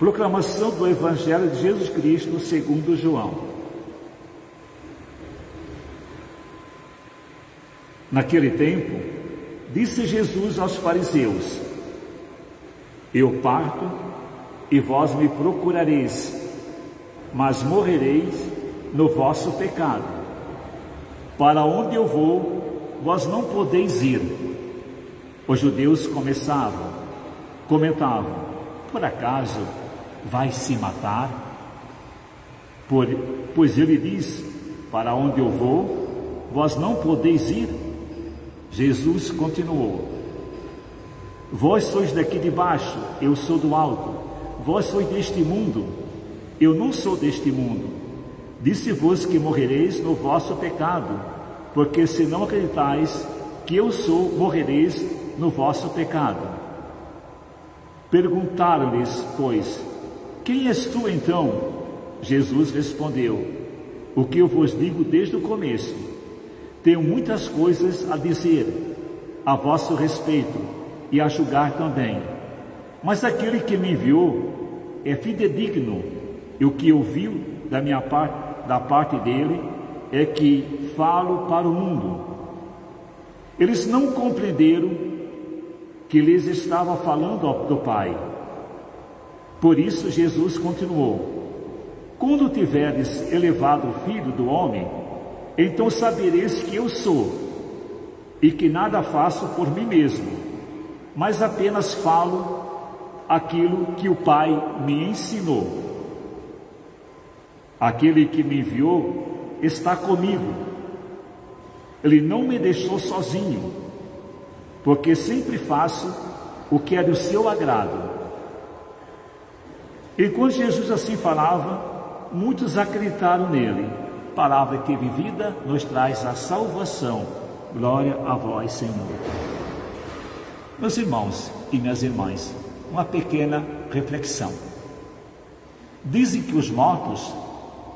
Proclamação do Evangelho de Jesus Cristo segundo João. Naquele tempo, disse Jesus aos fariseus: Eu parto e vós me procurareis, mas morrereis no vosso pecado. Para onde eu vou, vós não podeis ir. Os judeus começavam, comentavam: Por acaso vai se matar? Por, pois ele diz: Para onde eu vou, vós não podeis ir. Jesus continuou: Vós sois daqui de baixo, eu sou do alto. Vós sois deste mundo, eu não sou deste mundo. Disse-vos que morrereis no vosso pecado, porque se não acreditais que eu sou, morrereis no vosso pecado. Perguntaram-lhes, pois, quem és tu então? Jesus respondeu: O que eu vos digo desde o começo. Tenho muitas coisas a dizer a vosso respeito e a julgar também. Mas aquele que me enviou é fidedigno, e o que ouviu da minha parte, da parte dele, é que falo para o mundo. Eles não compreenderam que lhes estava falando do Pai. Por isso Jesus continuou: Quando tiveres elevado o Filho do homem, então sabereis que eu sou, e que nada faço por mim mesmo, mas apenas falo aquilo que o Pai me ensinou. Aquele que me enviou está comigo. Ele não me deixou sozinho, porque sempre faço o que é do seu agrado. Enquanto Jesus assim falava, muitos acreditaram nele. Palavra que vivida nos traz a salvação. Glória a vós, Senhor. Meus irmãos e minhas irmãs, uma pequena reflexão. Dizem que os mortos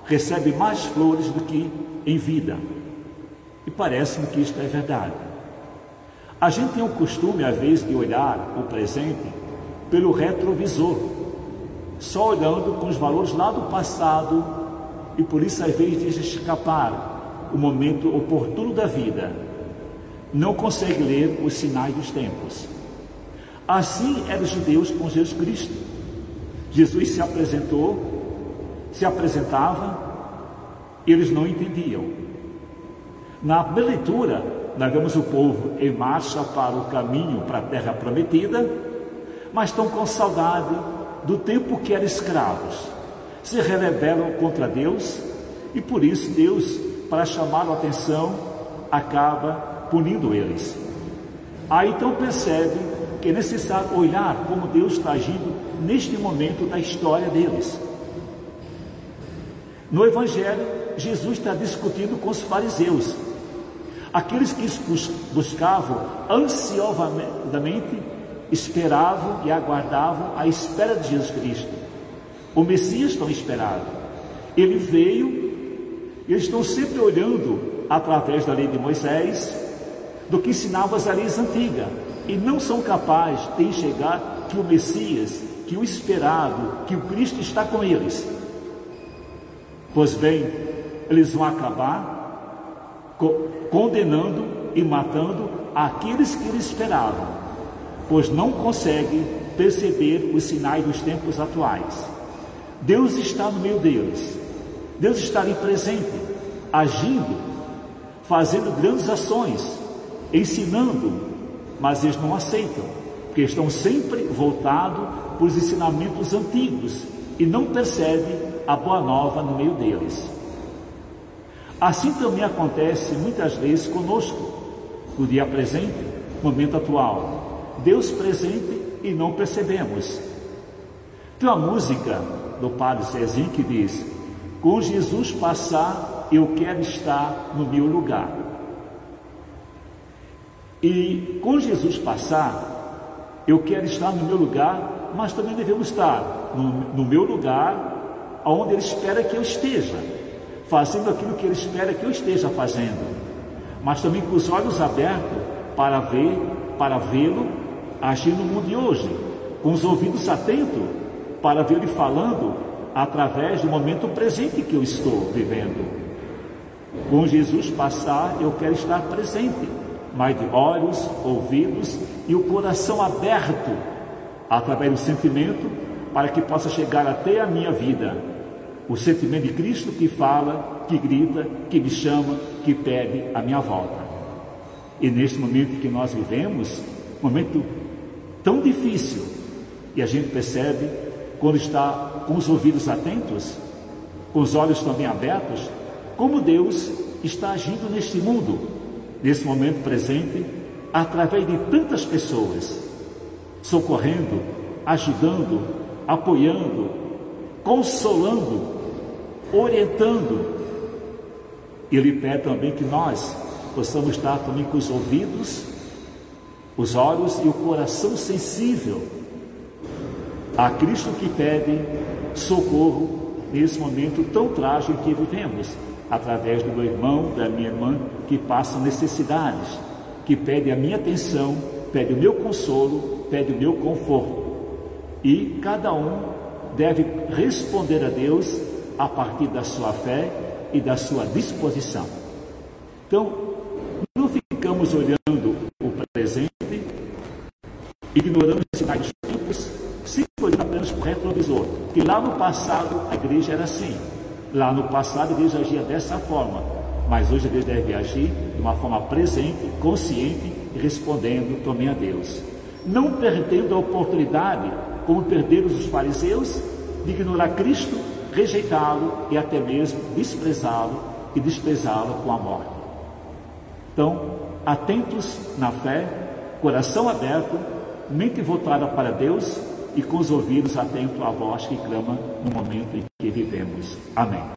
recebem mais flores do que em vida. E parece-me que isto é verdade. A gente tem o costume, às vezes, de olhar o presente pelo retrovisor, só olhando com os valores lá do passado, e por isso, às vezes, escapar o momento oportuno da vida. Não consegue ler os sinais dos tempos. Assim eram os judeus com Jesus Cristo. Jesus se apresentou, se apresentava, eles não entendiam. Na leitura, nós vemos o povo em marcha para o caminho para a terra prometida, mas estão com saudade do tempo que eram escravos. Se rebelam contra Deus e por isso Deus, para chamar a atenção, acaba punindo eles. Aí então percebe que é necessário olhar como Deus está agindo neste momento da história deles. No Evangelho, Jesus está discutindo com os fariseus, aqueles que buscavam ansiosamente, esperavam e aguardavam a espera de Jesus Cristo. O Messias tão esperado. Ele veio, eles estão sempre olhando através da lei de Moisés, do que ensinava as leis antigas e não são capazes de enxergar que o Messias, que o esperado, que o Cristo está com eles. Pois bem, eles vão acabar condenando e matando aqueles que eles esperavam, pois não conseguem perceber os sinais dos tempos atuais. Deus está no meio deles, Deus está ali presente, agindo, fazendo grandes ações, ensinando, mas eles não aceitam, porque estão sempre voltados para os ensinamentos antigos e não percebem a boa nova no meio deles. Assim também acontece muitas vezes conosco, no dia presente, momento atual. Deus presente e não percebemos. Tem uma música do Padre Cezinho que diz: Com Jesus passar, eu quero estar no meu lugar. E com Jesus passar, eu quero estar no meu lugar, mas também devemos estar no, no meu lugar, onde Ele espera que eu esteja, fazendo aquilo que Ele espera que eu esteja fazendo, mas também com os olhos abertos para ver, para vê-lo agir no mundo de hoje, com os ouvidos atentos para ver Ele falando através do momento presente que eu estou vivendo. Com Jesus passar, eu quero estar presente, mas de olhos, ouvidos e o coração aberto através do sentimento para que possa chegar até a minha vida. O sentimento de Cristo que fala, que grita, que me chama, que pede a minha volta. E neste momento que nós vivemos, momento tão difícil, e a gente percebe quando está com os ouvidos atentos, com os olhos também abertos, como Deus está agindo neste mundo, nesse momento presente, através de tantas pessoas, socorrendo, ajudando, apoiando, consolando, orientando. Ele pede também que nós possamos estar também com os ouvidos, os olhos e o coração sensível a Cristo que pede socorro nesse momento tão trágico que vivemos através do meu irmão, da minha irmã, que passam necessidades, que pede a minha atenção, pede o meu consolo, pede o meu conforto. E cada um deve responder a Deus a partir da sua fé e da sua disposição. Então, não ficamos olhando ignorando sinais sempre olhando apenas o retrovisor, que lá no passado a igreja era assim. Lá no passado a igreja agia dessa forma, mas hoje a igreja deve agir de uma forma presente, consciente e respondendo também a Deus. Não perdendo a oportunidade, como perderam os fariseus, de ignorar Cristo, rejeitá-lo e até mesmo desprezá-lo e desprezá-lo com a morte. Então, atentos na fé, coração aberto, mente voltada para Deus e com os ouvidos atentos à voz que clama no momento em que vivemos. Amém.